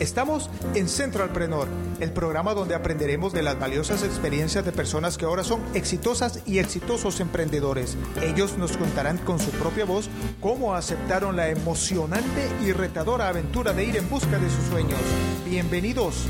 Estamos en Centralpreneur, el programa donde aprenderemos de las valiosas experiencias de personas que ahora son exitosas y exitosos emprendedores. Ellos nos contarán con su propia voz cómo aceptaron la emocionante y retadora aventura de ir en busca de sus sueños. Bienvenidos.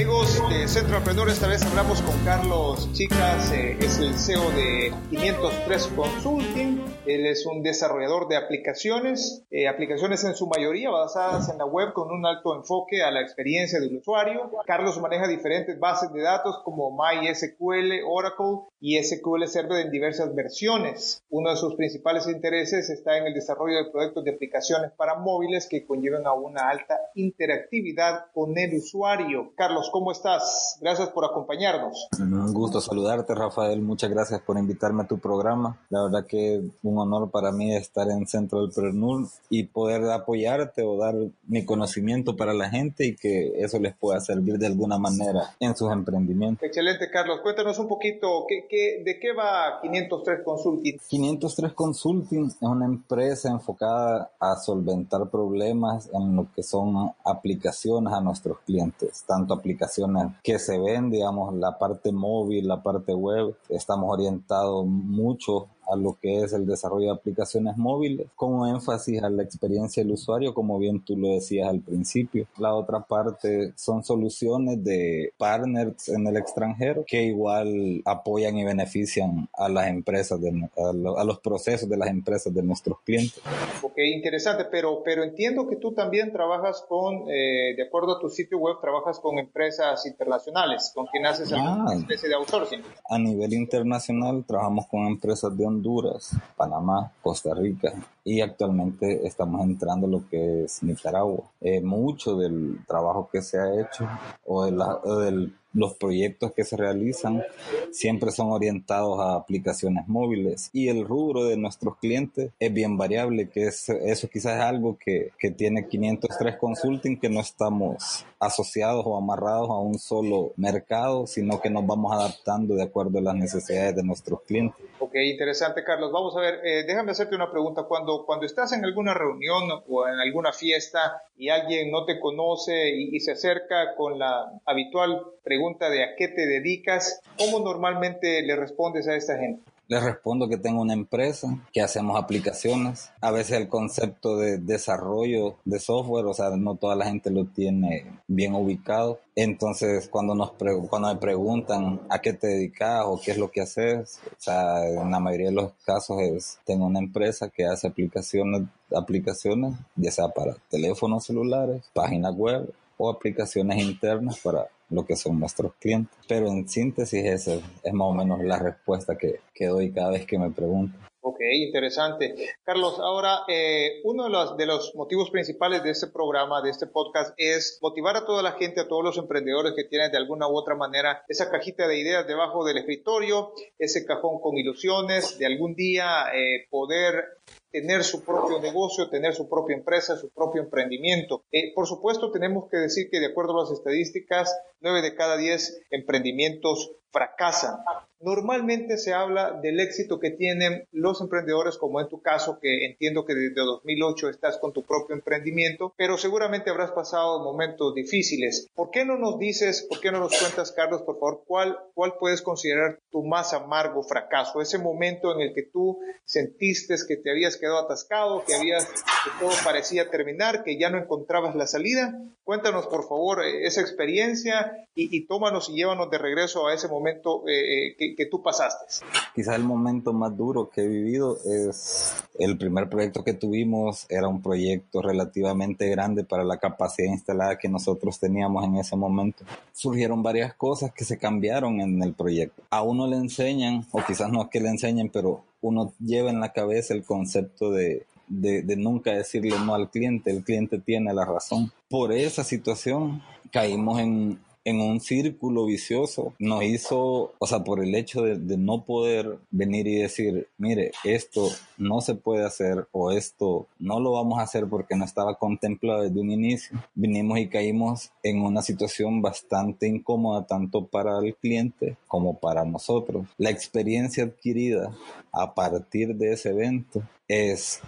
Amigos de Centro Emprendedor, esta vez hablamos con Carlos Chicas, eh, es el CEO de 503 Consulting. Él es un desarrollador de aplicaciones, eh, aplicaciones en su mayoría basadas en la web con un alto enfoque a la experiencia del usuario. Carlos maneja diferentes bases de datos como MySQL, Oracle y SQL Server en diversas versiones. Uno de sus principales intereses está en el desarrollo de proyectos de aplicaciones para móviles que conllevan a una alta interactividad con el usuario. Carlos, ¿cómo estás? Gracias por acompañarnos. Un gusto saludarte, Rafael. Muchas gracias por invitarme a tu programa. La verdad que un honor para mí estar en Centro del Prenur y poder apoyarte o dar mi conocimiento para la gente y que eso les pueda servir de alguna manera en sus emprendimientos. Excelente, Carlos. Cuéntanos un poquito, ¿qué, de qué va 503 Consulting? 503 Consulting es una empresa enfocada a solventar problemas en lo que son aplicaciones a nuestros clientes, tanto aplicaciones aplicaciones que se ven, digamos, la parte móvil, la parte web. Estamos orientados mucho a lo que es el desarrollo de aplicaciones móviles, con énfasis a la experiencia del usuario, como bien tú lo decías al principio. La otra parte son soluciones de partners en el extranjero que igual apoyan y benefician a las empresas, de, a, los procesos de las empresas de nuestros clientes. Ok, interesante, pero, pero entiendo que tú también trabajas con, eh, de acuerdo a tu sitio web, trabajas con empresas internacionales, con quien haces ah. especie de outsourcing. A nivel internacional trabajamos con empresas de Honduras, Panamá, Costa Rica y actualmente estamos entrando lo que es Nicaragua. Eh, mucho del trabajo que se ha hecho o, de la, o del los proyectos que se realizan siempre son orientados a aplicaciones móviles y el rubro de nuestros clientes es bien variable, que es, eso quizás es algo que, que tiene 503 Consulting, que no estamos asociados o amarrados a un solo mercado, sino que nos vamos adaptando de acuerdo a las necesidades de nuestros clientes. Ok, interesante, Carlos. Vamos a ver, eh, déjame hacerte una pregunta. Cuando, cuando estás en alguna reunión o en alguna fiesta y alguien no te conoce y, y se acerca con la habitual pregunta, pregunta de a qué te dedicas, ¿cómo normalmente le respondes a esta gente? Les respondo que tengo una empresa, que hacemos aplicaciones. A veces el concepto de desarrollo de software, o sea, no toda la gente lo tiene bien ubicado. Entonces, cuando, nos cuando me preguntan a qué te dedicas o qué es lo que haces, o sea, en la mayoría de los casos es, tengo una empresa que hace aplicaciones, aplicaciones, ya sea para teléfonos celulares, páginas web o aplicaciones internas para lo que son nuestros clientes. Pero en síntesis esa es más o menos la respuesta que, que doy cada vez que me preguntan. Ok, interesante. Carlos, ahora eh, uno de los, de los motivos principales de este programa, de este podcast, es motivar a toda la gente, a todos los emprendedores que tienen de alguna u otra manera esa cajita de ideas debajo del escritorio, ese cajón con ilusiones de algún día eh, poder tener su propio negocio, tener su propia empresa, su propio emprendimiento. Eh, por supuesto, tenemos que decir que de acuerdo a las estadísticas, nueve de cada diez emprendimientos fracasan. Normalmente se habla del éxito que tienen los emprendedores, como en tu caso, que entiendo que desde 2008 estás con tu propio emprendimiento, pero seguramente habrás pasado momentos difíciles. ¿Por qué no nos dices, por qué no nos cuentas, Carlos, por favor, cuál, cuál puedes considerar tu más amargo fracaso? Ese momento en el que tú sentiste que te habías quedado atascado, que, habías, que todo parecía terminar, que ya no encontrabas la salida. Cuéntanos, por favor, esa experiencia y, tómanos y llévanos de regreso a ese momento eh, eh, que, tú pasaste. Quizás el momento más duro que he vivido es el primer proyecto que tuvimos, era un proyecto relativamente grande para la capacidad instalada que nosotros teníamos en ese momento. Surgieron varias cosas que se cambiaron en el proyecto. A uno le enseñan, o quizás no es que le enseñen, pero uno lleva en la cabeza el concepto de, de, de, nunca decirle no al cliente, el cliente tiene la razón. Por esa situación caímos en, en un círculo vicioso. Nos hizo, o sea, por el hecho de, no poder venir y decir, mire, esto no se puede hacer o esto no lo vamos a hacer porque no estaba contemplado desde un inicio, vinimos y caímos en una situación bastante incómoda tanto para el cliente como para nosotros. La experiencia adquirida a partir de ese evento es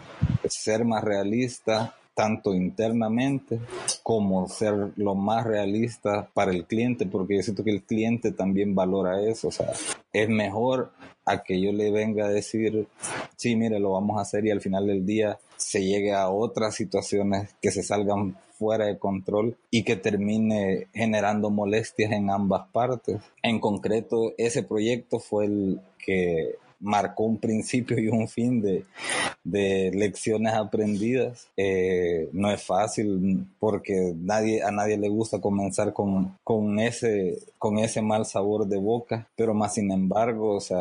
ser más realista, tanto internamente como ser lo más realista para el cliente, porque yo siento que el cliente también valora eso, o sea, es mejor a que yo le venga a decir, sí, mire, lo vamos a hacer y al final del día se llegue a otras situaciones que se salgan fuera de control y que termine generando molestias en ambas partes. En concreto, ese proyecto fue el que marcó un principio y un fin de, lecciones aprendidas. Eh, no es fácil porque nadie, a nadie le gusta comenzar con, con, ese, con ese mal sabor de boca, pero más sin embargo, o sea,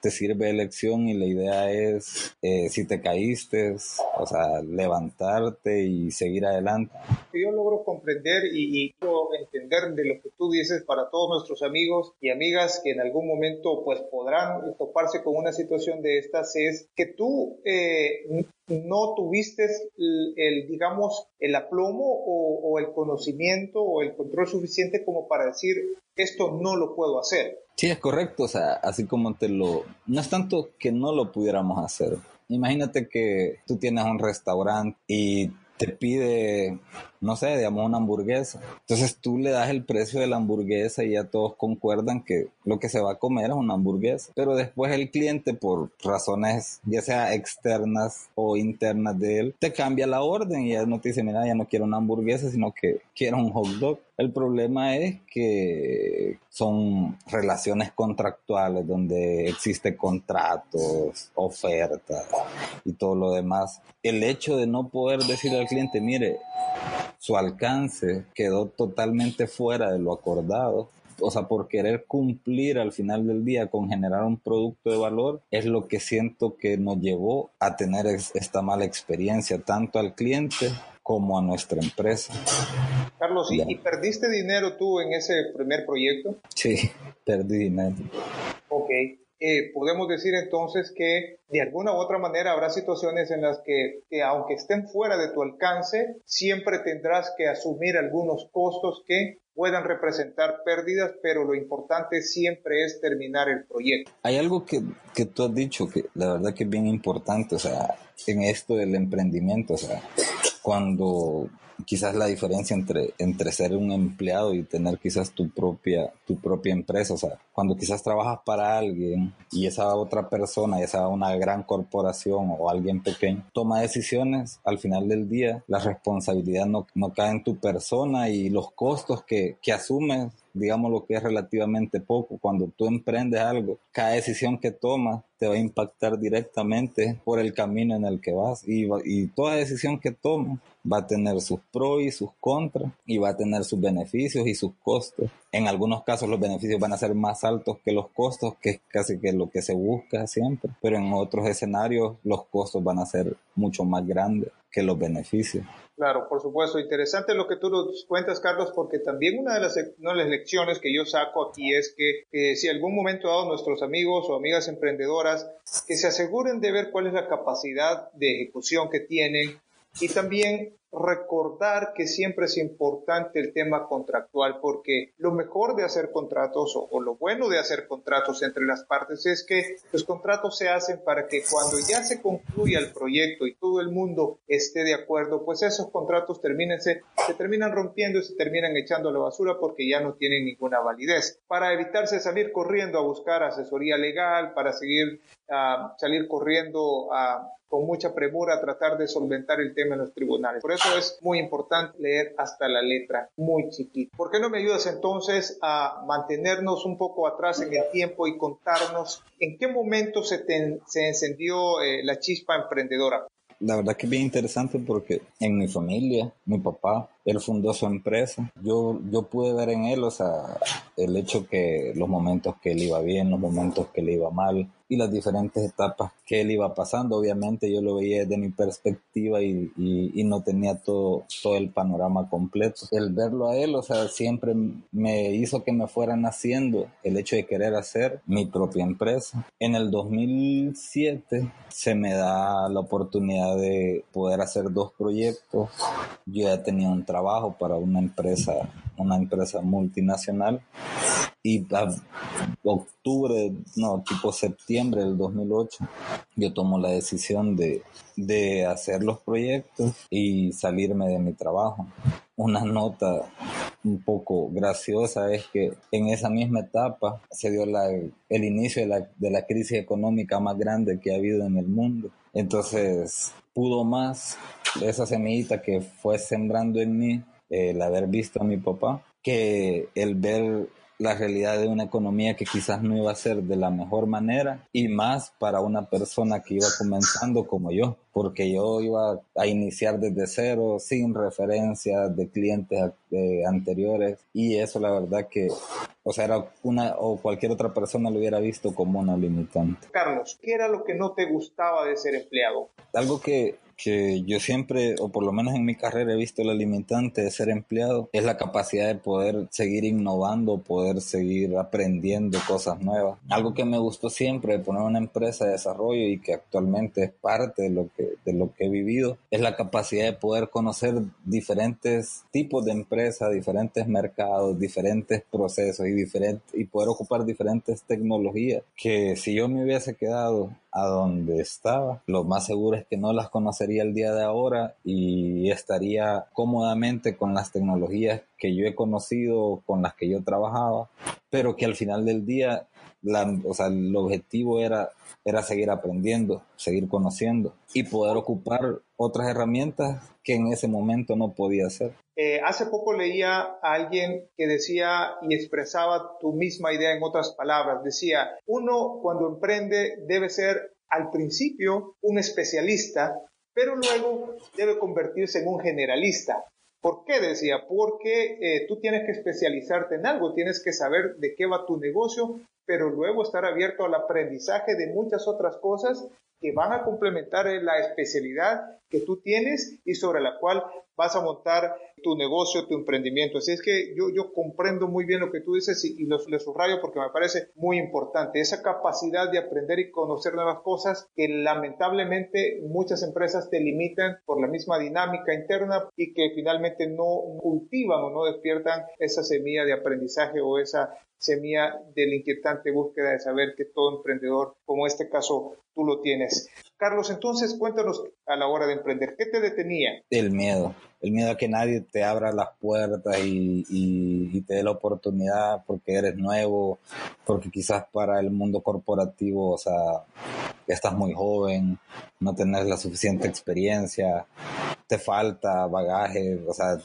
te sirve de lección y la idea es, eh, si te caíste, o sea, levantarte y seguir adelante. Yo logro comprender y, y entender de lo que tú dices para todos nuestros amigos y amigas que en algún momento pues podrán toparse con una situación de estas es que tú eh, no tuviste el, digamos, el aplomo o, o el conocimiento o el control suficiente como para decir esto no lo puedo hacer Sí, es correcto, o sea, así como te lo... No es tanto que no lo pudiéramos hacer. Imagínate que tú tienes un restaurante y te pide, no sé, digamos una hamburguesa. Entonces tú le das el precio de la hamburguesa y ya todos concuerdan que lo que se va a comer es una hamburguesa. Pero después el cliente, por razones ya sea externas o internas de él, te cambia la orden y ya no te dice, mira, ya no quiero una hamburguesa, sino que quiero un hot dog. El problema es que son relaciones contractuales donde existe contratos, ofertas y todo lo demás. El hecho de no poder decirle al cliente, mire, su alcance quedó totalmente fuera de lo acordado, o sea, por querer cumplir al final del día con generar un producto de valor, es lo que siento que nos llevó a tener esta mala experiencia, tanto al cliente como a nuestra empresa. Carlos, ¿y, perdiste dinero tú en ese primer proyecto? Sí, perdí dinero. Ok. Eh, podemos decir entonces que de alguna u otra manera habrá situaciones en las que, que, aunque estén fuera de tu alcance, siempre tendrás que asumir algunos costos que puedan representar pérdidas, pero lo importante siempre es terminar el proyecto. Hay algo que, que tú has dicho que la verdad que es bien importante, o sea, en esto del emprendimiento, o sea, cuando quizás la diferencia entre, entre ser un empleado y tener quizás tu propia, tu propia empresa, o sea, cuando quizás trabajas para alguien y esa otra persona, sea una gran corporación o alguien pequeño, toma decisiones, al final del día la responsabilidad no, no cae en tu persona y los costos que, que asumes digamos lo que es relativamente poco. Cuando tú emprendes algo, cada decisión que tomas te va a impactar directamente por el camino en el que vas y, y toda decisión que tomas va a tener sus pros y sus contras y va a tener sus beneficios y sus costos. En algunos casos los beneficios van a ser más altos que los costos, que es casi que lo que se busca siempre, pero en otros escenarios los costos van a ser mucho más grandes que los beneficios. Claro, por supuesto. Interesante lo que tú nos cuentas, Carlos, porque también una de las, una de las lecciones que yo saco aquí es que si algún momento dado nuestros amigos o amigas emprendedoras que se aseguren de ver cuál es la capacidad de ejecución que tienen y también recordar que siempre es importante el tema contractual porque lo mejor de hacer contratos o, lo bueno de hacer contratos entre las partes es que los contratos se hacen para que cuando ya se concluya el proyecto y todo el mundo esté de acuerdo, pues esos contratos terminen, se, terminan rompiendo y se terminan echando a la basura porque ya no tienen ninguna validez. Para evitarse salir corriendo a buscar asesoría legal, para seguir, uh, salir corriendo a con mucha premura a tratar de solventar el tema en los tribunales. Por eso es muy importante leer hasta la letra, muy chiquita. ¿Por qué no me ayudas entonces a mantenernos un poco atrás en el tiempo y contarnos en qué momento se, se encendió eh, la chispa emprendedora? La verdad que es bien interesante porque en mi familia, mi papá, él fundó su empresa. Yo, yo pude ver en él, o sea, el hecho que los momentos que él iba bien, los momentos que le iba mal, y las diferentes etapas que él iba pasando. Obviamente yo lo veía desde mi perspectiva y, y, no tenía todo, todo el panorama completo. El verlo a él, o sea, siempre me hizo que me fuera naciendo el hecho de querer hacer mi propia empresa. En el 2007 se me da la oportunidad de poder hacer dos proyectos. Yo ya tenía un trabajo para una empresa, una empresa multinacional y a octubre, no, tipo septiembre del 2008, yo tomo la decisión de, de hacer los proyectos y salirme de mi trabajo. Una nota un poco graciosa es que en esa misma etapa se dio la, el inicio de la, de la crisis económica más grande que ha habido en el mundo. Entonces pudo más esa semillita que fue sembrando en mí el haber visto a mi papá que el ver la realidad de una economía que quizás no iba a ser de la mejor manera y más para una persona que iba comenzando como yo, porque yo iba a iniciar desde cero, sin referencias de clientes eh, anteriores y eso la verdad que, o sea, era una o cualquier otra persona lo hubiera visto como una limitante. Carlos, ¿qué era lo que no te gustaba de ser empleado? Algo que que yo siempre, o por lo menos en mi carrera, he visto la limitante de ser empleado, es la capacidad de poder seguir innovando, poder seguir aprendiendo cosas nuevas. Algo que me gustó siempre de poner una empresa de desarrollo y que actualmente es parte de lo que, de lo que he vivido, es la capacidad de poder conocer diferentes tipos de empresas, diferentes mercados, diferentes procesos y, diferentes, y poder ocupar diferentes tecnologías que si yo me hubiese quedado a donde estaba. Lo más seguro es que no las conocería el día de ahora y estaría cómodamente con las tecnologías que yo he conocido, con las que yo trabajaba, pero que al final del día, o sea, el objetivo era, era seguir aprendiendo, seguir conociendo y poder ocupar otras herramientas que en ese momento no podía hacer. Eh, hace poco leía a alguien que decía y expresaba tu misma idea en otras palabras. Decía, uno cuando emprende debe ser al principio un especialista, pero luego debe convertirse en un generalista. ¿Por qué? Decía, porque eh, tú tienes que especializarte en algo, tienes que saber de qué va tu negocio, pero luego estar abierto al aprendizaje de muchas otras cosas que van a complementar la especialidad que tú tienes y sobre la cual vas a montar tu negocio, tu emprendimiento. Así es que yo, yo comprendo muy bien lo que tú dices y, y lo, subrayo porque me parece muy importante. Esa capacidad de aprender y conocer nuevas cosas que lamentablemente muchas empresas te limitan por la misma dinámica interna y que finalmente no cultivan o no despiertan esa semilla de aprendizaje o esa semilla de la inquietante búsqueda de saber que todo emprendedor, como este caso, tú lo tienes. Carlos, entonces cuéntanos a la hora de emprender, ¿qué te detenía? El miedo, el miedo a que nadie te abra las puertas y, y, te dé la oportunidad porque eres nuevo, porque quizás para el mundo corporativo, o sea, estás muy joven, no tenés la suficiente experiencia, te falta bagaje, o sea,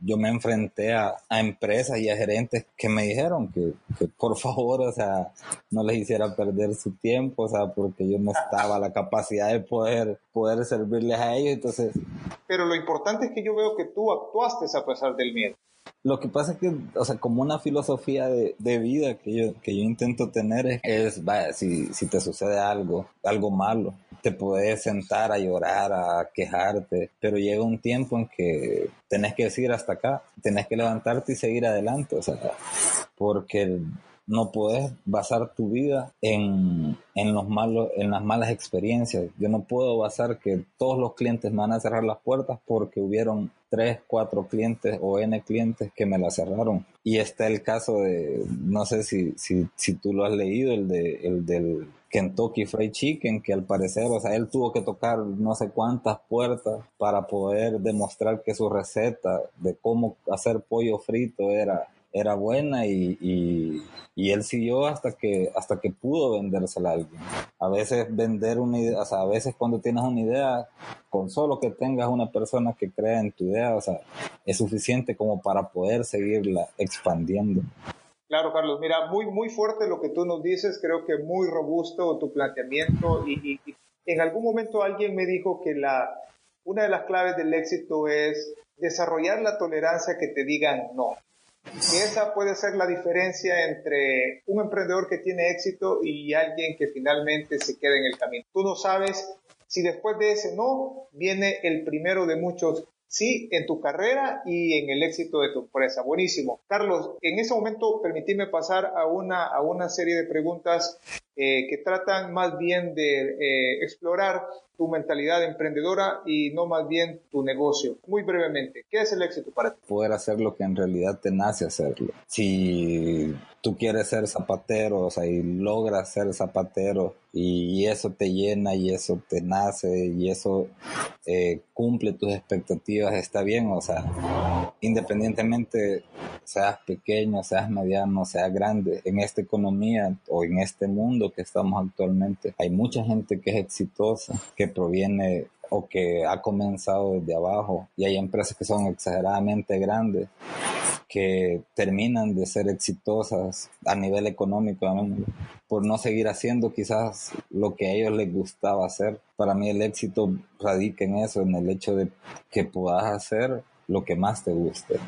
yo me enfrenté a, empresas y a gerentes que me dijeron que, que, por favor, o sea, no les hiciera perder su tiempo, o sea, porque yo no estaba la capacidad de poder, poder servirles a ellos, entonces... Pero lo importante es que yo veo que tú actuaste a pesar del miedo. Lo que pasa es que, o sea, como una filosofía de, de vida que yo, que yo intento tener es, es vaya, si, si te sucede algo, algo malo, te puedes sentar a llorar, a quejarte, pero llega un tiempo en que tenés que decir hasta acá, tenés que levantarte y seguir adelante, o sea, porque no puedes basar tu vida en, en, los malos, en las malas experiencias. Yo no puedo basar que todos los clientes me van a cerrar las puertas porque hubieron tres, cuatro clientes o N clientes que me la cerraron. Y está el caso de, no sé si, si, si tú lo has leído, el, de, el del Kentucky Fried Chicken, que al parecer, o sea, él tuvo que tocar no sé cuántas puertas para poder demostrar que su receta de cómo hacer pollo frito era era buena y, y, él siguió hasta que, hasta que pudo vendérsela a alguien. A veces vender una idea, o sea, a veces cuando tienes una idea, con solo que tengas una persona que crea en tu idea, o sea, es suficiente como para poder seguirla expandiendo. Claro, Carlos, mira, muy, muy fuerte lo que tú nos dices, creo que muy robusto tu planteamiento y, y en algún momento alguien me dijo que la, una de las claves del éxito es desarrollar la tolerancia que te digan no. Y esa puede ser la diferencia entre un emprendedor que tiene éxito y alguien que finalmente se queda en el camino. Tú no sabes si después de ese no viene el primero de muchos sí en tu carrera y en el éxito de tu empresa. Buenísimo. Carlos, en ese momento permitime pasar a una, a una serie de preguntas eh, que tratan más bien de eh, explorar tu mentalidad emprendedora y no más bien tu negocio. Muy brevemente, ¿qué es el éxito para ti? Poder hacer lo que en realidad te nace hacerlo. Si tú quieres ser zapatero, o sea, y logras ser zapatero y, eso te llena y eso te nace y eso eh, cumple tus expectativas, está bien, o sea, independientemente seas pequeño, seas mediano, seas grande, en esta economía o en este mundo que estamos actualmente, hay mucha gente que es exitosa, que proviene o que ha comenzado desde abajo y hay empresas que son exageradamente grandes que terminan de ser exitosas a nivel económico por no seguir haciendo quizás lo que a ellos les gustaba hacer. Para mí el éxito radica en eso, en el hecho de que puedas hacer lo que más te guste,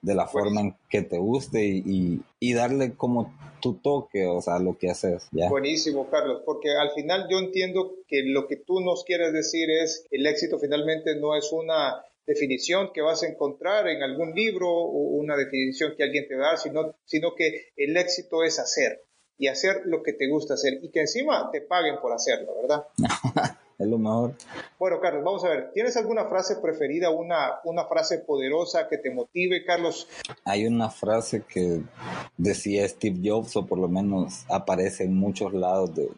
de la forma en que te guste y, y, darle como tu toque, o sea, lo que haces. ¿ya? Buenísimo, Carlos, porque al final yo entiendo que lo que tú nos quieres decir es que el éxito finalmente no es una definición que vas a encontrar en algún libro o una definición que alguien te da, sino, sino que el éxito es hacer y hacer lo que te gusta hacer y que encima te paguen por hacerlo, ¿verdad? es lo mejor. Bueno, Carlos, vamos a ver, ¿tienes alguna frase preferida, una, una frase poderosa que te motive, Carlos? Hay una frase que decía Steve Jobs, o por lo menos aparece en muchos lados de,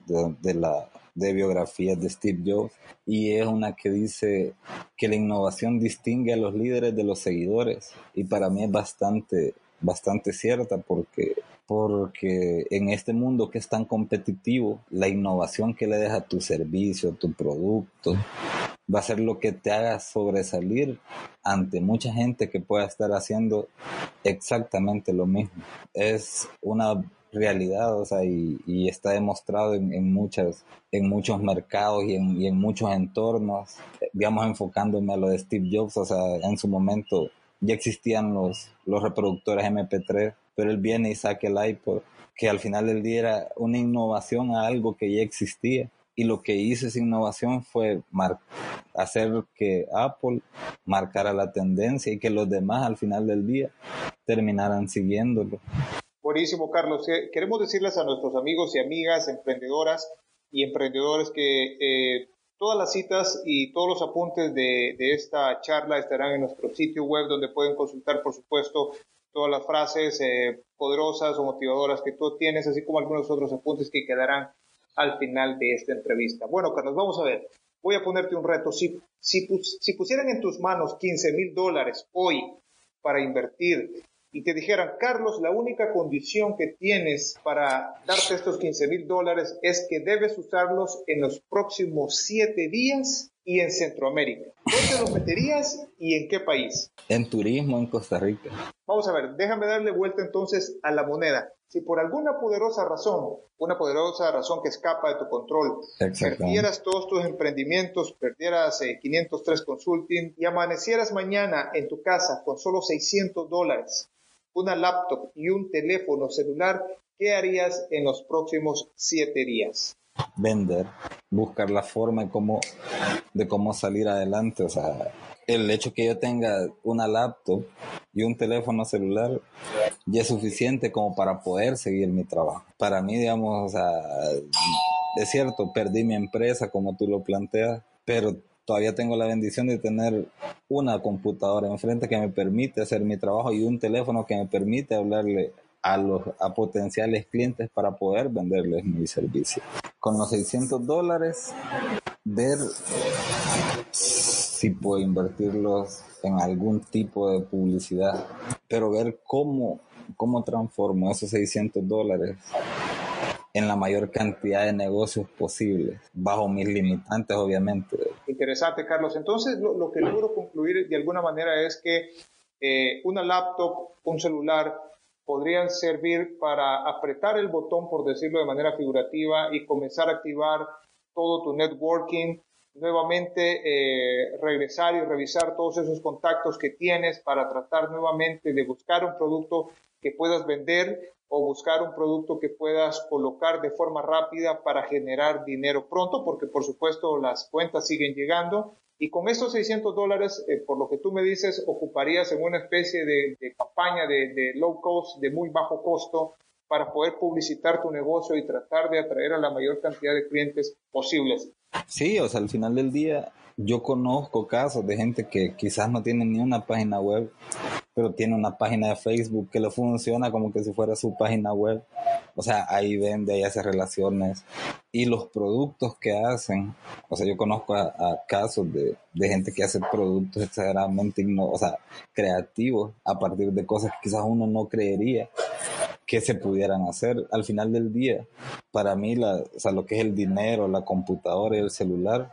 de la de biografías de Steve Jobs y es una que dice que la innovación distingue a los líderes de los seguidores y para mí es bastante bastante cierta porque porque en este mundo que es tan competitivo, la innovación que le deja tu servicio, tu producto, va a ser lo que te haga sobresalir ante mucha gente que pueda estar haciendo exactamente lo mismo. Es una realidad, o sea, y, está demostrado en, muchas, en muchos mercados y en, y en muchos entornos, digamos, enfocándome a lo de Steve Jobs, o sea, en su momento ya existían los, los reproductores MP3 pero él viene y saca el iPod, que al final del día era una innovación a algo que ya existía. Y lo que hizo esa innovación fue hacer que Apple marcara la tendencia y que los demás al final del día terminaran siguiéndolo. Buenísimo, Carlos. Queremos decirles a nuestros amigos y amigas emprendedoras y emprendedores que eh, todas las citas y todos los apuntes de, esta charla estarán en nuestro sitio web donde pueden consultar, por supuesto, todas las frases eh, poderosas o motivadoras que tú tienes, así como algunos otros apuntes que quedarán al final de esta entrevista. Bueno, Carlos, vamos a ver. Voy a ponerte un reto. Si, si, si pusieran en tus manos 15 mil dólares hoy para invertir y te dijeran, Carlos, la única condición que tienes para darte estos 15 mil dólares es que debes usarlos en los próximos siete días y en Centroamérica. ¿Dónde los meterías y en qué país? En turismo en Costa Rica. Vamos a ver, déjame darle vuelta entonces a la moneda. Si por alguna poderosa razón, una poderosa razón que escapa de tu control, perdieras todos tus emprendimientos, perdieras 503 eh, Consulting y amanecieras mañana en tu casa con solo 600 dólares, una laptop y un teléfono celular, ¿qué harías en los próximos siete días? Vender, buscar la forma de cómo, salir adelante, o sea, el hecho que yo tenga una laptop y un teléfono celular ya es suficiente como para poder seguir mi trabajo. Para mí, digamos, o sea, es cierto, perdí mi empresa como tú lo planteas, pero todavía tengo la bendición de tener una computadora enfrente que me permite hacer mi trabajo y un teléfono que me permite hablarle a los a potenciales clientes para poder venderles mi servicio. Con los 600 dólares, ver si puedo invertirlos en algún tipo de publicidad, pero ver cómo, cómo transformo esos 600 dólares en la mayor cantidad de negocios posibles, bajo mis limitantes, obviamente. Interesante, Carlos. Entonces, lo, que logro concluir de alguna manera es que eh, una laptop, un celular, podrían servir para apretar el botón, por decirlo de manera figurativa, y comenzar a activar todo tu networking, nuevamente eh, regresar y revisar todos esos contactos que tienes para tratar nuevamente de buscar un producto que puedas vender o buscar un producto que puedas colocar de forma rápida para generar dinero pronto, porque por supuesto las cuentas siguen llegando. Y con estos 600 dólares, eh, por lo que tú me dices, ocuparías en una especie de, campaña de, de low cost, de muy bajo costo, para poder publicitar tu negocio y tratar de atraer a la mayor cantidad de clientes posibles. Sí, o sea, al final del día yo conozco casos de gente que quizás no tiene ni una página web, pero tiene una página de Facebook que le funciona como que si fuera su página web. O sea, ahí vende, ahí hace relaciones. Y los productos que hacen, o sea, yo conozco a, casos de, gente que hace productos exageradamente o sea, creativos a partir de cosas que quizás uno no creería que se pudieran hacer. Al final del día, para mí, la, o sea, lo que es el dinero, la computadora y el celular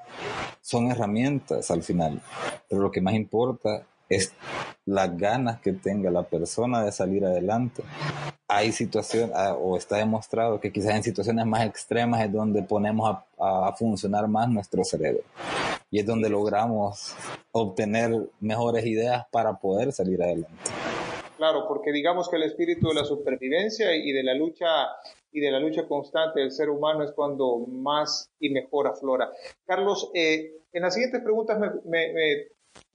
son herramientas al final. Pero lo que más importa es las ganas que tenga la persona de salir adelante. Hay situaciones, ah, o está demostrado que quizás en situaciones más extremas es donde ponemos a, a funcionar más nuestro cerebro. Y es donde logramos obtener mejores ideas para poder salir adelante. Claro, porque digamos que el espíritu de la supervivencia y de la lucha y de la lucha constante del ser humano es cuando más y mejor aflora. Carlos, eh, en las siguientes preguntas me,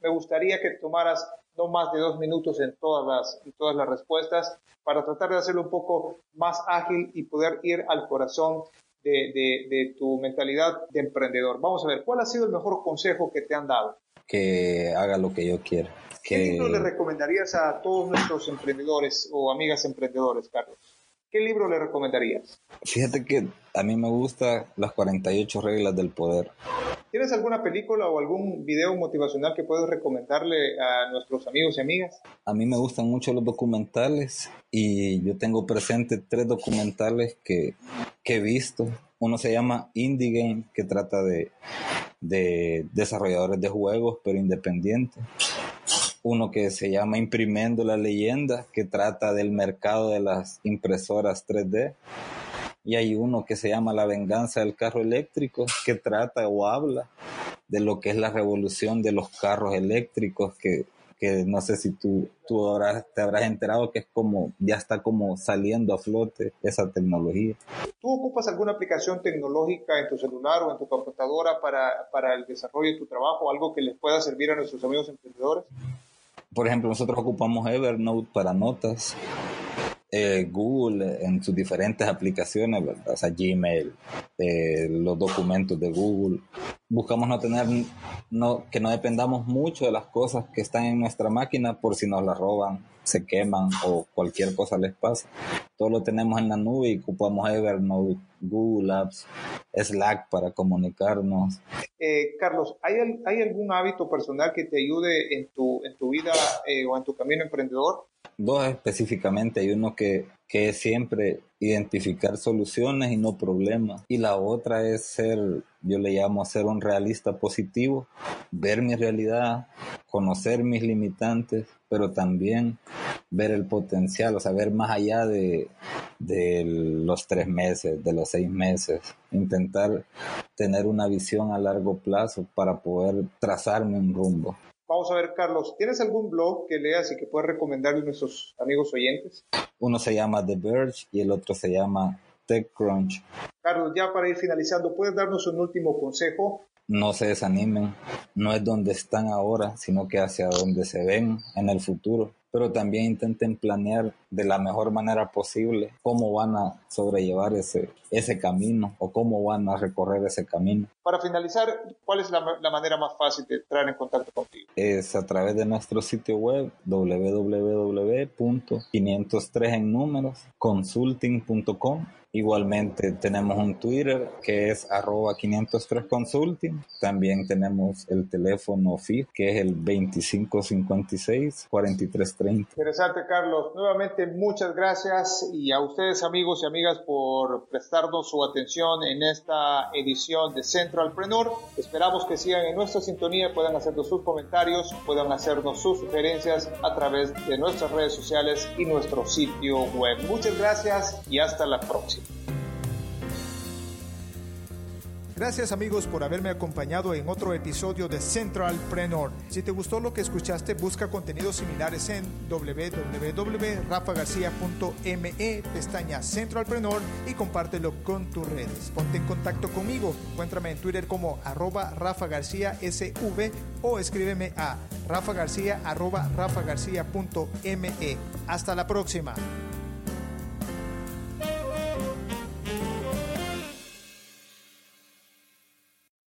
gustaría que tomaras no más de dos minutos en todas las, todas las respuestas para tratar de hacerlo un poco más ágil y poder ir al corazón de, tu mentalidad de emprendedor. Vamos a ver, ¿cuál ha sido el mejor consejo que te han dado? Que haga lo que yo quiera. ¿Qué libro le recomendarías a todos nuestros emprendedores o amigas emprendedores, Carlos? ¿Qué libro le recomendarías? Fíjate que a mí me gusta las 48 reglas del poder. ¿Tienes alguna película o algún video motivacional que puedes recomendarle a nuestros amigos y amigas? A mí me gustan mucho los documentales y yo tengo presente tres documentales que, que he visto. Uno se llama Indie Game, que trata de, de desarrolladores de juegos, pero independientes uno que se llama Imprimiendo la leyenda, que trata del mercado de las impresoras 3D. Y hay uno que se llama La venganza del carro eléctrico, que trata o habla de lo que es la revolución de los carros eléctricos, que, no sé si tú, tú te habrás enterado que es como, ya está como saliendo a flote esa tecnología. ¿Tú ocupas alguna aplicación tecnológica en tu celular o en tu computadora para, para el desarrollo de tu trabajo, algo que les pueda servir a nuestros amigos emprendedores? Por ejemplo, nosotros ocupamos Evernote para notas, eh, Google en sus diferentes aplicaciones, Gmail, eh, los documentos de Google. Buscamos no tener, no, que no dependamos mucho de las cosas que están en nuestra máquina por si nos las roban, se queman o cualquier cosa les pasa. Todo lo tenemos en la nube y ocupamos Evernote, Google Apps, Slack para comunicarnos. Eh, Carlos, ¿hay, ¿hay, algún hábito personal que te ayude en tu, en tu vida eh, o en tu camino emprendedor? Dos específicamente, hay uno que, que es siempre identificar soluciones y no problemas. Y la otra es ser, yo le llamo ser un realista positivo, ver mi realidad, conocer mis limitantes, pero también ver el potencial, o sea, ver más allá de, de los tres meses, de los seis meses, intentar tener una visión a largo plazo para poder trazarme un rumbo. Vamos a ver, Carlos, ¿tienes algún blog que leas y que puedas recomendarle a nuestros amigos oyentes? Uno se llama The Verge y el otro se llama TechCrunch. Carlos, ya para ir finalizando, ¿puedes darnos un último consejo? No se desanimen, no es donde están ahora, sino que hacia donde se ven en el futuro pero también intenten planear de la mejor manera posible cómo van a sobrellevar ese, ese camino o cómo van a recorrer ese camino. Para finalizar, ¿cuál es la, la manera más fácil de entrar en contacto contigo? Es a través de nuestro sitio web www.503 en números consulting.com Igualmente tenemos un Twitter que es arroba 503 consulting. También tenemos el teléfono FIF que es el 2556 4330. Interesante Carlos. Nuevamente muchas gracias y a ustedes amigos y amigas por prestarnos su atención en esta edición de Centralpreneur. Esperamos que sigan en nuestra sintonía, puedan hacernos sus comentarios, puedan hacernos sus sugerencias a través de nuestras redes sociales y nuestro sitio web. Muchas gracias y hasta la próxima. Gracias amigos por haberme acompañado en otro episodio de Central Preneur. Si te gustó lo que escuchaste, busca contenidos similares en www.rafagarcia.me pestaña Centralpreneur y compártelo con tus redes. Ponte en contacto conmigo. Encuéntrame en Twitter como arroba Rafa García SV o escríbeme a rafagarcía arroba rafagarcía.me. Hasta la próxima.